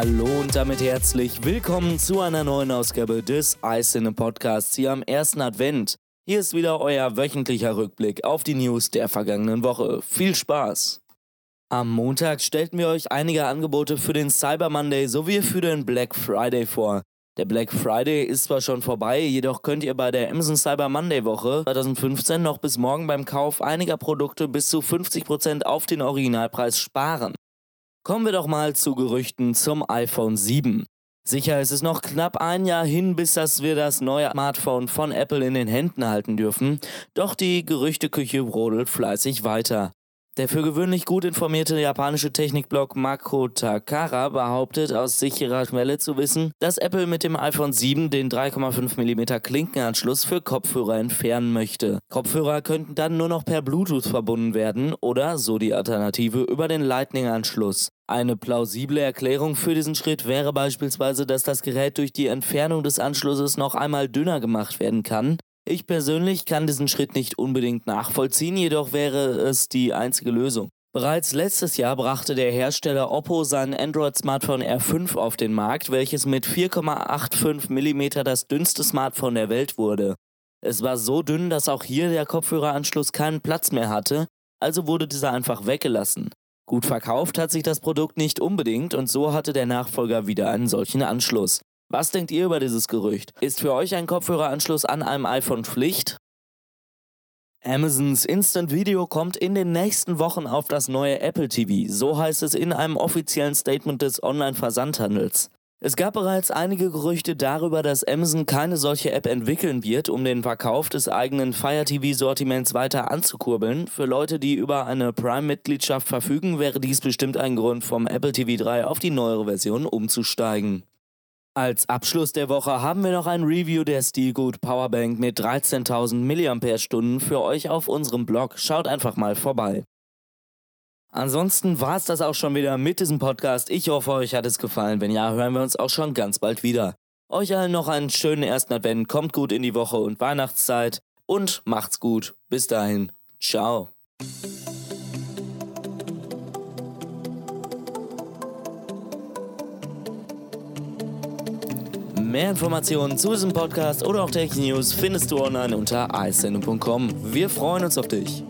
und damit herzlich willkommen zu einer neuen Ausgabe des Eissinne Podcasts hier am ersten Advent. Hier ist wieder euer wöchentlicher Rückblick auf die News der vergangenen Woche. Viel Spaß! Am Montag stellten wir euch einige Angebote für den Cyber Monday sowie für den Black Friday vor. Der Black Friday ist zwar schon vorbei, jedoch könnt ihr bei der Amazon Cyber Monday Woche 2015 noch bis morgen beim Kauf einiger Produkte bis zu 50% auf den Originalpreis sparen. Kommen wir doch mal zu Gerüchten zum iPhone 7. Sicher ist es noch knapp ein Jahr hin, bis dass wir das neue Smartphone von Apple in den Händen halten dürfen, doch die Gerüchteküche brodelt fleißig weiter. Der für gewöhnlich gut informierte japanische Technikblog Mako Takara behauptet aus sicherer Quelle zu wissen, dass Apple mit dem iPhone 7 den 3,5 mm Klinkenanschluss für Kopfhörer entfernen möchte. Kopfhörer könnten dann nur noch per Bluetooth verbunden werden oder, so die Alternative, über den Lightning-Anschluss. Eine plausible Erklärung für diesen Schritt wäre beispielsweise, dass das Gerät durch die Entfernung des Anschlusses noch einmal dünner gemacht werden kann, ich persönlich kann diesen Schritt nicht unbedingt nachvollziehen, jedoch wäre es die einzige Lösung. Bereits letztes Jahr brachte der Hersteller Oppo sein Android-Smartphone R5 auf den Markt, welches mit 4,85 mm das dünnste Smartphone der Welt wurde. Es war so dünn, dass auch hier der Kopfhöreranschluss keinen Platz mehr hatte, also wurde dieser einfach weggelassen. Gut verkauft hat sich das Produkt nicht unbedingt und so hatte der Nachfolger wieder einen solchen Anschluss. Was denkt ihr über dieses Gerücht? Ist für euch ein Kopfhöreranschluss an einem iPhone Pflicht? Amazons Instant Video kommt in den nächsten Wochen auf das neue Apple TV, so heißt es in einem offiziellen Statement des Online-Versandhandels. Es gab bereits einige Gerüchte darüber, dass Amazon keine solche App entwickeln wird, um den Verkauf des eigenen Fire TV-Sortiments weiter anzukurbeln. Für Leute, die über eine Prime-Mitgliedschaft verfügen, wäre dies bestimmt ein Grund, vom Apple TV 3 auf die neuere Version umzusteigen. Als Abschluss der Woche haben wir noch ein Review der Stilgut Powerbank mit 13.000 mAh für euch auf unserem Blog. Schaut einfach mal vorbei. Ansonsten war es das auch schon wieder mit diesem Podcast. Ich hoffe, euch hat es gefallen. Wenn ja, hören wir uns auch schon ganz bald wieder. Euch allen noch einen schönen ersten Advent, kommt gut in die Woche und Weihnachtszeit und macht's gut. Bis dahin. Ciao. Mehr Informationen zu diesem Podcast oder auch Tech News findest du online unter icenu.com. Wir freuen uns auf dich.